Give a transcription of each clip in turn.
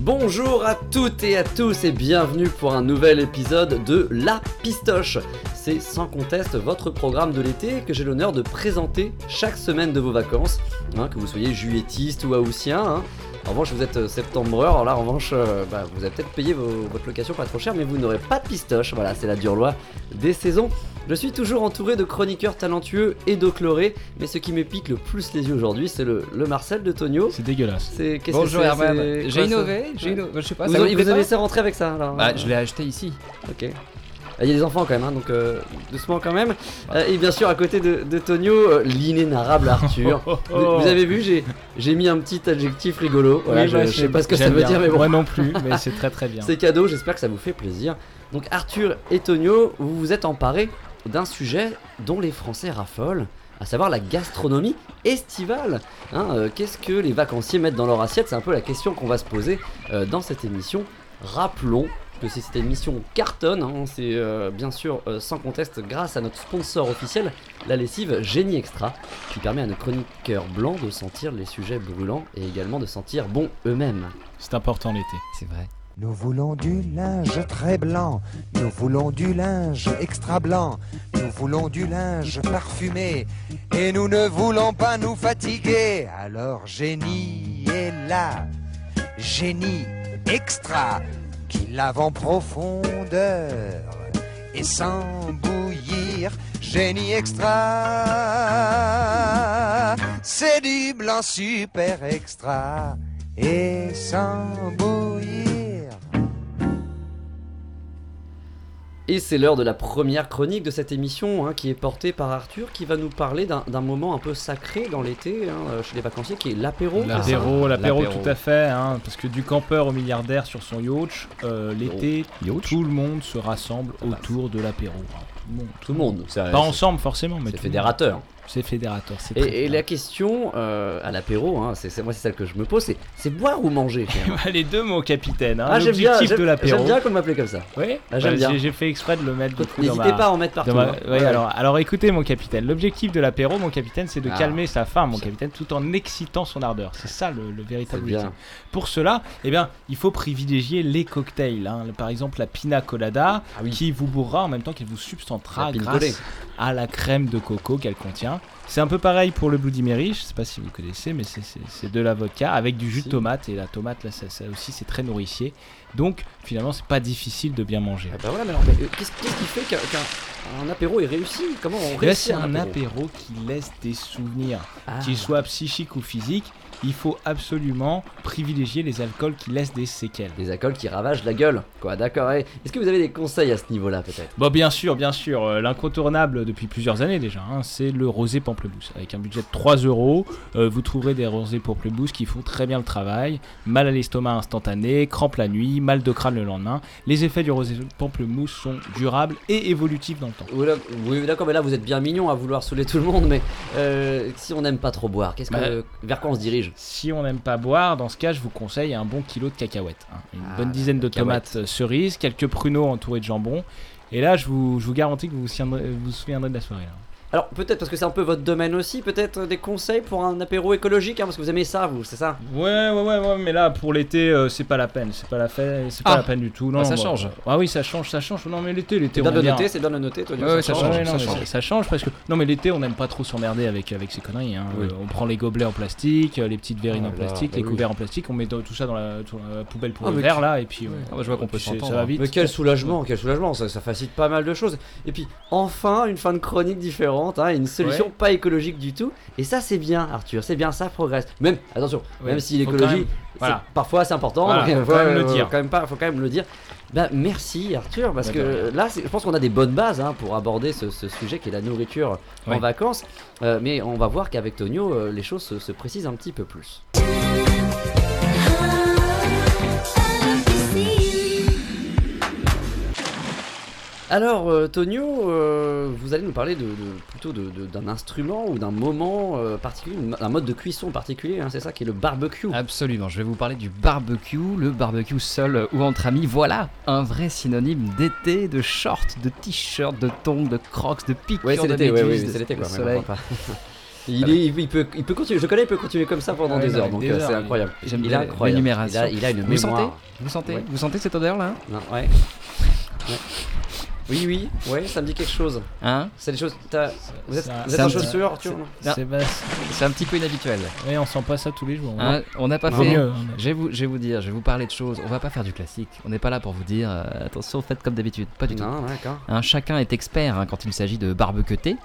Bonjour à toutes et à tous et bienvenue pour un nouvel épisode de La Pistoche. C'est sans conteste votre programme de l'été que j'ai l'honneur de présenter chaque semaine de vos vacances, hein, que vous soyez juillettiste ou haussien. hein. En revanche, vous êtes euh, septembreur, alors là, en revanche, euh, bah, vous avez peut-être payé vos- votre location pas trop cher, mais vous n'aurez pas de pistoche. Voilà, c'est la dure loi des saisons. Je suis toujours entouré de chroniqueurs talentueux et d'eau chlorée, mais ce qui me pique le plus les yeux aujourd'hui, c'est le, le Marcel de Tonio. C'est dégueulasse. C'est qu'est-ce Bonjour Herman, j'ai innové, j'ai innové, je sais pas, Vous, ça vous, vous avez laissé rentrer avec ça alors Bah, je l'ai acheté ici. Ok. Ah, Il y a des enfants quand même, hein, donc euh, doucement quand même. Euh, et bien sûr, à côté de, de Tonio, euh, l'inénarrable Arthur. vous, vous avez vu, j'ai mis un petit adjectif rigolo. Voilà, Oui, je, bah, je sais pas ce que ça veut bien. dire, mais bon. Moi non plus, mais c'est très très bien. C'est cadeau, j'espère que ça vous fait plaisir. Donc Arthur et Tonio, vous vous êtes emparés d'un sujet dont les Français raffolent, à savoir la gastronomie estivale. Hein, euh, Qu'est-ce que les vacanciers mettent dans leur assiette? C'est un peu la question qu'on va se poser euh, dans cette émission. Rappelons que si cette émission cartonne, hein, c'est euh, bien sûr euh, sans conteste grâce à notre sponsor officiel, la lessive Génie Extra, qui permet à nos chroniqueurs blancs de sentir les sujets brûlants et également de sentir bon eux-mêmes. C'est important l'été. C'est vrai. Nous voulons du linge très blanc, nous voulons du linge extra blanc, nous voulons du linge parfumé, et nous ne voulons pas nous fatiguer. Alors génie est là, génie extra, qui lave en profondeur et sans bouillir. Génie extra, c'est du blanc super extra et sans bouillir. Et c'est l'heure de la première chronique de cette émission hein, qui est portée par Arthur qui va nous parler d'un moment un peu sacré dans l'été hein, euh, chez les vacanciers qui est l'apéro. L'apéro, l'apéro tout à fait, hein, parce que du campeur au milliardaire sur son yacht, euh, l'été, tout le monde se rassemble autour de l'apéro. Tout le monde. Tout le monde. Pas ensemble forcément, mais c'est tout le fédérateur. monde. C'est fédérateur. très Et, la question euh, à l'apéro, hein, c'est moi c'est celle que je me pose, c'est c'est boire ou manger Bah, les deux, mon capitaine. Hein, Ah j'aime bien, L'objectif j'aime de l'apéro. j'aime bien qu'on m'appelle comme ça. Oui, Ah, j'aime bah, bien. j'ai- fait exprès de le mettre N'hésitez ma- pas à en mettre partout. Ma- hein. oui, Ouais. alors, alors écoutez mon capitaine, l'objectif de l'apéro, mon capitaine, c'est de Ah. calmer sa faim, mon capitaine, tout en excitant son ardeur. C'est ça le, véritable objectif. Pour cela, eh bien, il faut privilégier les cocktails. hein. Par exemple, la pina colada, Ah oui. qui vous bourrera en même temps qu'elle vous substantera grâce à la crème de coco qu'elle contient. C'est un peu pareil pour le Bloody Mary, je sais pas si vous connaissez, mais c'est- de la vodka avec du jus de tomate. Et la tomate, là, ça, ça aussi, c'est très nourricier. Donc, finalement, c'est pas difficile de bien manger. Ah bah voilà, mais alors, mais, euh, qu'est-ce qui fait qu'un qu'un- un apéro est réussi? Comment on Eh ben, réussit c'est un apéro? qui laisse des souvenirs. Ah. qu'ils soient psychiques ou physiques, il faut absolument privilégier les alcools qui laissent des séquelles. Des alcools qui ravagent la gueule, quoi, d'accord. et Est-ce que vous avez des conseils à ce niveau-là, peut-être? Bon, bien sûr, bien sûr, euh, l'incontournable depuis plusieurs années déjà, hein, c'est le rosé pamplemousse. Avec un budget de 3 euros, euh, vous trouverez des rosés pamplemousse qui font très bien le travail. Mal à l'estomac instantané, crampes la nuit, mal de crâne le lendemain. Les effets du rosé pamplemousse sont durables et évolutifs dans le temps. Oui, d'accord, mais là vous êtes bien mignon à vouloir saouler tout le monde, mais euh, si on n'aime pas trop boire, qu'est-ce que, vers quoi on se dirige? Si on n'aime pas boire, dans ce cas, je vous conseille un bon kilo de cacahuètes. hein. Une Ah, bonne dizaine de tomates euh, cerises, quelques pruneaux entourés de jambon. Et là, je vous, je vous garantis que vous vous souviendrez, vous vous souviendrez de la soirée. là. Alors peut-être parce que c'est un peu votre domaine aussi, peut-être des conseils pour un apéro écologique, hein, parce que vous aimez ça, vous, c'est ça? Ouais, ouais, ouais, ouais, mais là, pour l'été, euh, c'est pas la peine. C'est pas la, fait, c'est pas Ah. la peine du tout. Non, Ah, ça bah, change. Ah oui, ça change, ça change. Non, mais l'été, l'été, C'est bien on de noter, c'est bien de noter, Tonio, Ouais, ouais, ça change, ouais, non, ça mais change. ça- ça change parce que non mais l'été on n'aime pas trop s'emmerder avec avec ces conneries hein. Oui. Euh, on prend les gobelets en plastique euh, les petites verrines Ah en là, plastique bah les oui. couverts en plastique on met tout ça dans la, dans la poubelle pour Ah, le mais verre là et puis euh, Ah, bah, je vois qu'on peut s'entendre, ça va hein. vite Mais quel soulagement, quel soulagement, ça, ça facilite pas mal de choses. Et puis enfin, une fin de chronique différente, hein, une solution Ouais. pas écologique du tout. Et ça c'est bien, Arthur, c'est bien, ça progresse. Même, attention, Ouais, même si l'écologie, voilà. parfois c'est important, Voilà, donc, faut quand même le faut dire. quand même pas, faut quand même le dire. Bah, merci Arthur, parce Bah, que là, c'est- je pense qu'on a des bonnes bases hein, pour aborder ce, ce sujet qui est la nourriture en vacances. Euh, mais on va voir qu'avec Tonio, euh, les choses se, se précisent un petit peu plus. Alors, euh, Tonio, euh, vous allez nous parler de, de- plutôt d'un instrument ou d'un moment euh, particulier, un mode de cuisson particulier, hein, c'est ça qui est le barbecue. Absolument, je vais vous parler du barbecue, le barbecue seul ou entre amis. Voilà un vrai synonyme d'été, de shorts, de t-shirts, de tongs, de crocs, de piqûres Ouais, de l'été, ouais, ouais, c'est l'été quoi. soleil. pas- Il, est- il, peut, il peut continuer, je connais, il peut continuer comme ça pendant Ouais, des non, heures, donc euh, c'est incroyable. J'aime Il est bien incroyable. l'énumération. Il a, il a une Vous mémoire. sentez? Vous sentez? Ouais. Vous sentez cette odeur-là? Non, ouais. Ouais. Oui, oui, ouais, ça me dit quelque chose. Hein C'est des choses. t'as- Vous êtes, Ça- vous êtes ça en me dit- chaussures, Arthur non. C'est bas- C'est un petit peu inhabituel. Ouais, on sent pas ça tous les jours. Hein, on n'a pas Vaut fait. mieux. hein. Je vais, vous, je vais vous dire, je vais vous parler de choses. On va pas faire du classique. On n'est pas là pour vous dire euh, attention, faites comme d'habitude. Pas du tout. Non, d'accord. Hein, chacun est expert hein, quand il s'agit de barbecueter.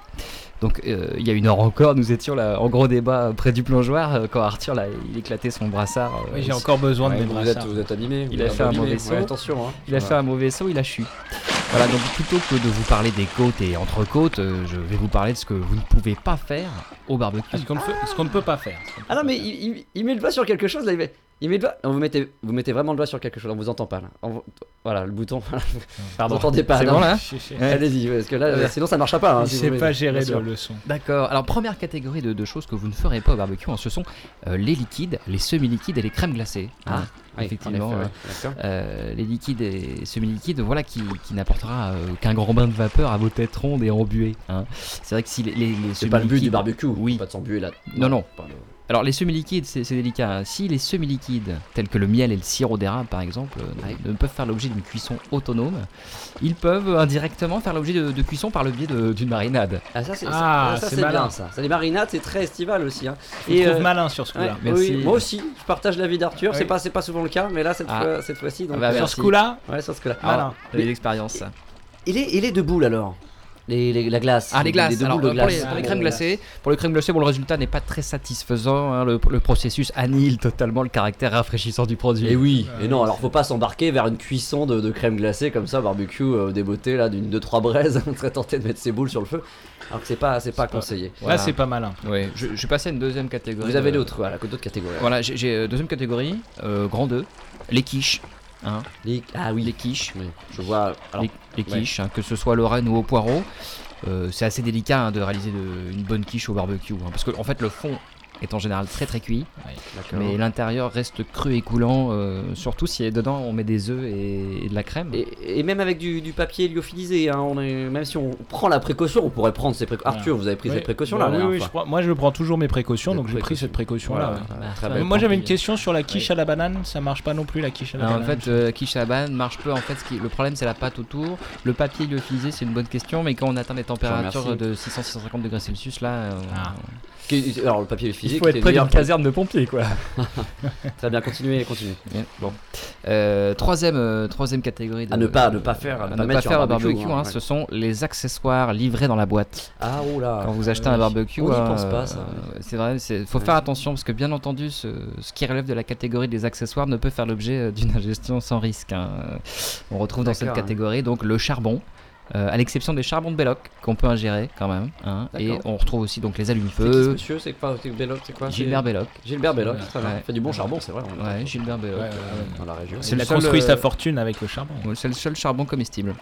Donc euh, il y a une heure encore, nous étions là en gros débat près du plongeoir euh, quand Arthur là, il éclatait son brassard. euh, Oui, j'ai encore besoin Ouais, de mes vous, êtes, brassards. vous êtes abîmé. Il a êtes fait un mauvais Ouais, saut. attention. Hein. Il a fait un mauvais saut, il a chu. Voilà, donc plutôt que de vous parler des côtes et entre côtes, euh, je vais vous parler de ce que vous ne pouvez pas faire au barbecue. Ah, Ce qu'on ne, peut pas faire. Ah non, mais il, il- il met le doigt sur quelque chose là. Il met, il met le doigt. Vous mettez, vous mettez vraiment le doigt sur quelque chose. On vous entend pas là. On- voilà, le bouton. Pardon. Vous entendez pas. C'est non. bon là. Allez-y, parce que là, Ouais. sinon ça marchera pas. hein, Il si pas gérer le, le son. D'accord. Alors première catégorie de, de choses que vous ne ferez pas au barbecue, hein, ce sont euh, les liquides, les semi-liquides et les crèmes glacées. Ah, Hein, Oui, effectivement. effet, euh, ouais. Euh, les liquides et semi-liquides, voilà, qui, qui n'apportera euh, qu'un grand bain de vapeur à vos têtes rondes et embuées. Hein. C'est vrai que si les, les, les C'est pas le but du barbecue. Oui. Pas de s'embuer là. Non, non. pas le- Alors les semi-liquides, c'est délicat. hein. Si les semi-liquides, tels que le miel et le sirop d'érable par exemple, euh, Ouais. ne peuvent faire l'objet d'une cuisson autonome, ils peuvent euh, indirectement faire l'objet de, de cuisson par le biais d'une marinade. Ah, ça c'est Ah, ça, c'est c'est malin. bien ça. Ça, les marinades, c'est très estival aussi. Hein. Je vous trouve euh, malin sur ce coup-là. Oui, moi aussi, je partage l'avis d'Arthur. Oui. C'est pas, c'est pas souvent le cas, mais là cette Ah. fois, cette fois-ci, donc. Ah bah, Sur ce coup-là, ouais, sur ce que là. Malin. L'expérience ça. Il est, il est de boule alors. Les, les- la glace. Ah les glaces, deux alors boules de euh, pour, les, glace. pour les crèmes glacées, pour les crèmes glacées, bon le résultat n'est pas très satisfaisant, hein. le, le processus annihile totalement le caractère rafraîchissant du produit. Et oui, Ouais, et non, alors faut pas s'embarquer vers une cuisson de, de crème glacée comme ça, barbecue euh, débeauté là d'une 2-3 braises, on serait tenté de mettre ses boules sur le feu. Alors que c'est pas, c'est pas pas- conseillé. là, Voilà. c'est pas malin. Ouais, je, je vais passer à une deuxième catégorie. Vous avez d'autres, voilà, d'autres catégories. Voilà, j'ai- j'ai euh, deuxième catégorie, euh, grand 2, les quiches. Hein, Les- Ah oui, les quiches. Oui, je vois. Alors, les, les quiches, hein, que ce soit Lorraine ou au poireau. Euh, c'est assez délicat hein, de réaliser de- une bonne quiche au barbecue. hein, parce que en fait, le fond est en général très très cuit, mais l'intérieur reste cru et coulant, euh, surtout si dedans on met des œufs et, et de la crème. Et, et même avec du, du papier lyophilisé, hein, on est, même si on prend la précaution, on pourrait prendre ces précautions. Arthur, vous avez pris Oui, cette précaution bah là. la oui, oui, fois. je prends- moi je prends toujours mes précautions, donc j'ai pris cette précaution Voilà, là. voilà, Bah, moi j'avais une question sur la quiche à la banane, ça marche pas non plus la quiche à la Alors, en banane. fait, euh, quiche à la banane marche peu. En fait, ce qui- le problème c'est la pâte autour. Le papier lyophilisé, c'est une bonne question, mais quand on atteint des températures de 600-650 degrés Celsius, là, euh, Ah. Qui- Alors le papier lyophilisé, il faut être près d'une caserne de pompiers, quoi. Très bien, continuez, continuez. Bon. Euh, troisième, euh, troisième catégorie. De, À ne pas- ne pas faire- à ne pas faire un barbecue, barbecue, hein, hein, ce sont les accessoires livrés dans la boîte. Ah oh là. Quand vous achetez un barbecue, On n'y pense pas, ça. euh, c'est vrai, il faut Ouais. faire attention parce que bien entendu, ce, ce qui relève de la catégorie des accessoires ne peut faire l'objet euh, d'une ingestion sans risque. hein. Euh, On retrouve dans cette hein. catégorie donc le charbon. Euh, à l'exception des charbons de Belloc qu'on peut ingérer quand même, hein, et on retrouve aussi donc les C'est qui ce allumes-feu, monsieur? C'est quoi? C'est Belloc, c'est quoi? Gilbert Belloc, C'est- Gilbert Belloc, très bien. Ouais. Il fait du bon charbon, c'est vrai. on ouais, Gilbert Belloc. Ouais, ouais, euh, Dans la région. C'est Il le a seul, construit euh, sa fortune avec le charbon. ouais, c'est le seul charbon comestible.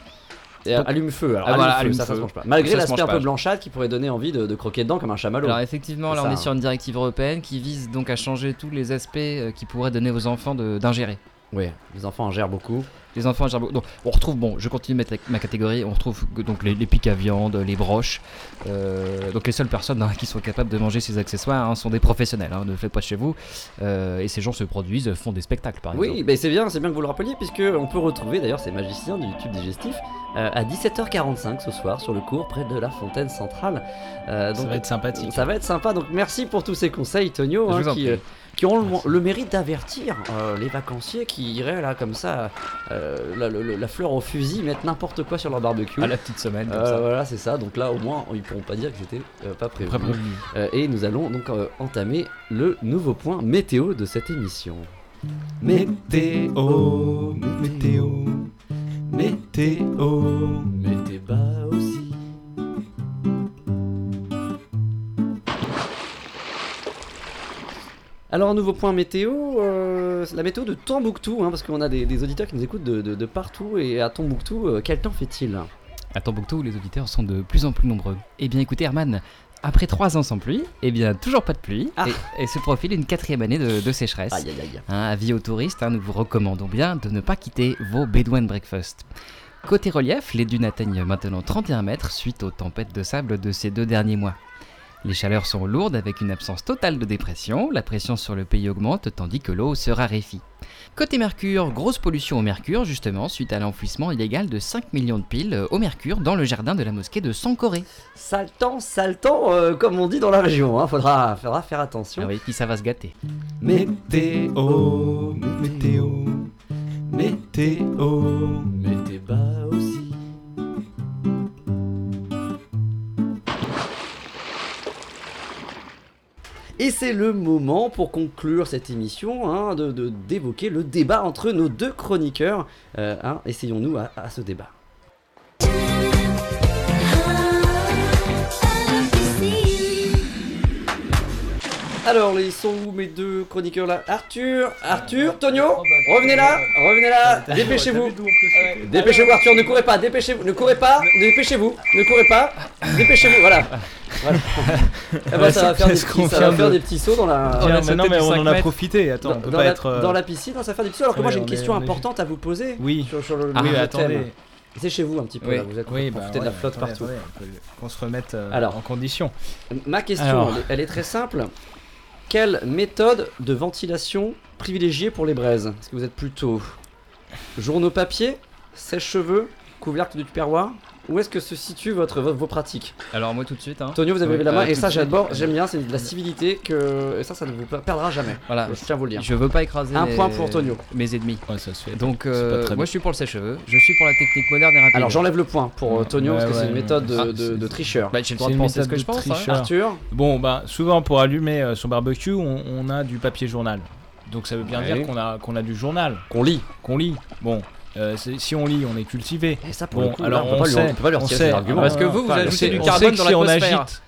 Et Donc- allume-feu, alors Ah, voilà, allume-feu, ça, ça se mange pas. Malgré l'aspect un peu blanchâtre qui pourrait donner envie de, de croquer dedans comme un chamallow. Alors effectivement, là on est hein. sur une directive européenne qui vise donc à changer tous les aspects euh, qui pourraient donner aux enfants de- d'ingérer. Oui, les enfants en gèrent beaucoup. Les enfants ingèrent beaucoup. Donc on retrouve, bon, je continue de mettre la- ma catégorie, on retrouve que- donc les, les pics à viande, les broches. Euh, donc les seules personnes hein, qui sont capables de manger ces accessoires hein, sont des professionnels, hein, ne le faites pas chez vous. Euh, et ces gens se produisent, font des spectacles par Oui, exemple. ben c'est bien, c'est bien que vous le rappeliez, puisque on peut retrouver d'ailleurs ces magiciens du tube digestif euh, à 17h45 ce soir sur le cours près de la fontaine centrale. Euh, Ça va être sympathique. ça va être sympa. Donc merci pour tous ces conseils, Tonio, Je hein, vous en qui, prie. euh, qui ont le, le mérite d'avertir euh, les vacanciers qui iraient là comme ça, euh, la, le- la fleur au fusil, mettre n'importe quoi sur leur barbecue. À la petite semaine comme Euh, ça. voilà, c'est ça. Donc là, au moins, ils pourront pas dire que c'était euh, pas prévu. Euh, et nous allons donc euh, entamer le nouveau point météo de cette émission. Météo, météo, météo. Mettez bas Alors un nouveau point météo, euh, la météo de Tombouctou, hein, parce qu'on a des, des auditeurs qui nous écoutent de, de- de partout, et à Tombouctou, euh, quel temps fait-il? À Tombouctou, les auditeurs sont de plus en plus nombreux. Eh bien écoutez Herman, après trois ans sans pluie, eh bien toujours pas de pluie, Ah. et, et se profile une quatrième année de, de sécheresse. Aïe aïe aïe. Hein, avis aux touristes, hein, nous vous recommandons bien de ne pas quitter vos Bedouin Breakfast. Côté relief, les dunes atteignent maintenant 31 mètres suite aux tempêtes de sable de ces deux derniers mois. Les chaleurs sont lourdes avec une absence totale de dépression, la pression sur le pays augmente tandis que l'eau se raréfie. Côté mercure, grosse pollution au mercure justement suite à l'enfouissement illégal de 5 millions de piles euh, au mercure dans le jardin de la mosquée de Sankoré. Sale temps, sale temps, euh, comme on dit dans la région. Hein. Faudra, faudra faire attention. Ah oui, puis ça va se gâter. Météo, météo, météo. Mettez Et c'est le moment pour conclure cette émission hein, de d'évoquer le débat entre nos deux chroniqueurs. Euh, hein, Essayons-nous à ce débat. Alors, ils sont où mes deux chroniqueurs là Arthur, Arthur, Tonio, revenez là, revenez là, dépêchez-vous. Dépêchez-vous Arthur, ne courez pas, dépêchez-vous, ne courez pas, dépêchez-vous, ne courez pas, dépêchez-vous, voilà. voilà. Eh ben, ça va faire des petits, ça va vient faire de- des petits sauts dans la, Tiens, mais non, mais on 5 en a profité. Attends, dans, on peut dans pas la, être. euh, dans la piscine, ça va faire des petits sauts. Alors que moi Ouais, j'ai une on est- question on est- importante à vous poser. Oui. Sur, sur le, Oui, le attendez. C'est chez vous un petit peu Oui. là, vous êtes Oui, vous bah, foutez de la ouais, flotte partout. Qu'on se remette euh, Alors. en condition. Ma question, Alors. elle est, elle est très simple. Quelle méthode de ventilation privilégiée pour les braises? Est-ce que vous êtes plutôt journaux papier, sèche-cheveux, couvercle du tupperware? Où est-ce que se situe votre, vos, vos pratiques Alors moi tout de suite, hein. Tonio, vous avez levé la main euh, et ça j'adore, j'aime bien, c'est de la civilité que et ça, ça ne vous perdra jamais. Voilà, Je tiens à vous le dire. je veux pas écraser Un point pour Tonio. mes ennemis. Ouais, ça se fait. Donc euh, moi bien. je suis pour le sèche-cheveux, je suis pour la technique moderne et rapide. Alors j'enlève le point pour euh, Tonio parce que Ouais, c'est une ouais. méthode de, Ah, de- c'est- de tricheur. Bah, j'ai le droit C'est de une penser ce que méthode je de pense. hein. tricheur. Arthur Bon, bah, souvent pour allumer euh, son barbecue, on, on a du papier journal. Donc ça veut bien Ouais. dire qu'on a, qu'on a du journal, qu'on lit. qu'on lit. Bon, euh, si on lit, on est cultivé. Et ça pour Bon, le coup, alors là, on, peut on pas lui, sait, on peut pas. Parce que vous, vous Enfin, ajoutez du carbone on sait dans que si on l'atmosphère. agite-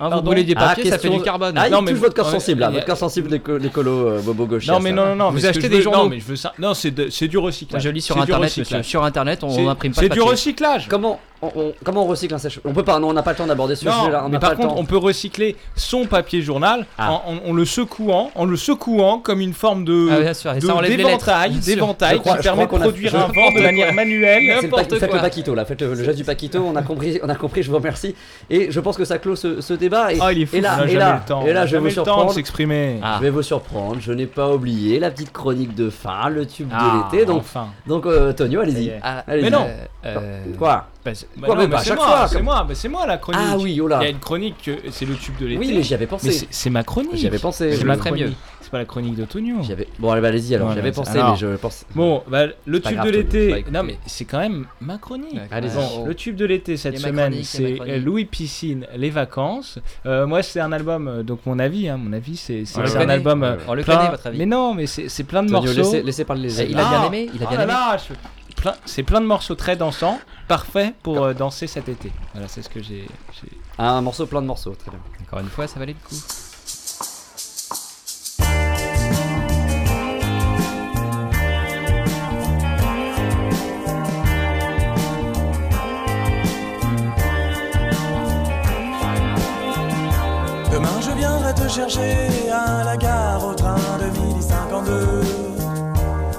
Hein, vous brûlez des Ah, papiers, ça fait du carbone. Ah, Non, il mais- touche votre corps ouais, sensible, là, votre corps sensible d'éco- d'écolo euh, Bobo Gauchia. Non mais non non non. Vous achetez des journaux. Non mais je veux ça. Non c'est de- c'est du recyclage. Moi je lis sur internet, monsieur. Sur internet, on C'est- n'imprime pas C'est du recyclage. Comment on, on- comment on recycle un sèche On peut pas, non, on n'a pas le temps d'aborder ce Non, sujet-là. On mais par pas le contre, temps. on peut recycler son papier journal Ah. en, en- en le secouant, en le secouant comme une forme de Ah, bien sûr, et de- ça enlève les lettres. d'éventail, d'éventail Je crois- qui je permet de a- produire un vent de manière manuelle. Le pa- Faites le paquito là, faites le, le geste du paquito, on a compris, on a compris, je vous remercie. Et je pense que ça clôt ce, ce débat. Et, Oh, il est fou. et là, et là, le temps. et là, je vais vous surprendre. s'exprimer. Ah. Je vais vous surprendre, je n'ai pas oublié la petite chronique de fin, le tube Ah, de l'été. Donc, donc euh, Tonio. Ah, Allez-y. Mais non. euh, Quoi? Bah, c'est- Bah Quoi, non, mais mais pas à c'est chaque moi, fois, c'est comme- moi, mais c'est moi la chronique. Ah oui, oh là. Il y a une chronique, que- c'est le tube de l'été. Oui, mais j'y avais Mais pensé. c'est- c'est ma chronique. J'y avais pensé. C'est je- ma chronique. mieux. C'est pas la chronique de Tonio. j'y avais- Bon, allez, bah, allez-y alors. Ouais, J'y avais mais pensé, alors- mais je pense. Bon, bah, le tube grave, de l'été. Non, mais c'est quand même ma chronique. Bon, le tube de l'été cette semaine, c'est euh, Louis Piscine, Les Vacances. Euh, moi, c'est un album, euh, donc mon avis, hein, mon avis, c'est un album. euh, On le plein- connaît, votre avis Mais non, mais c'est plein de morceaux. laissez, laissez parler les autres. il a bien aimé, il a oh bien aimé. Plein- C'est plein de morceaux très dansants, parfait pour euh, danser cet été. Voilà, c'est ce que j'ai. j'ai- Un morceau, plein de morceaux, très bien. Encore une fois, ça valait le coup. Demain je viendrai te chercher à la gare au train de midi 52.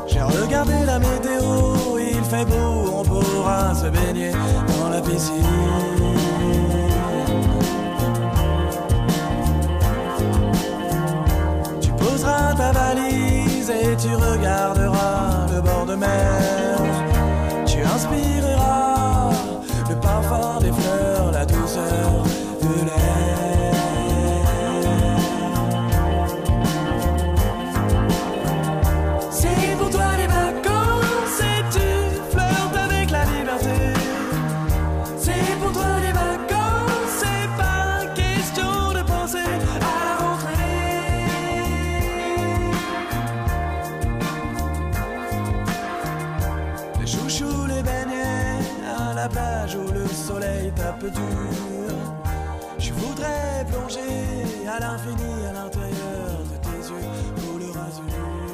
J'ai regardé la météo, fait beau, on pourra se baigner dans la piscine. Tu poseras ta valise et tu regarderas le bord de mer. Tu inspireras le parfum des fleurs, dur. Je voudrais plonger à l'infini à l'intérieur de tes yeux pour le.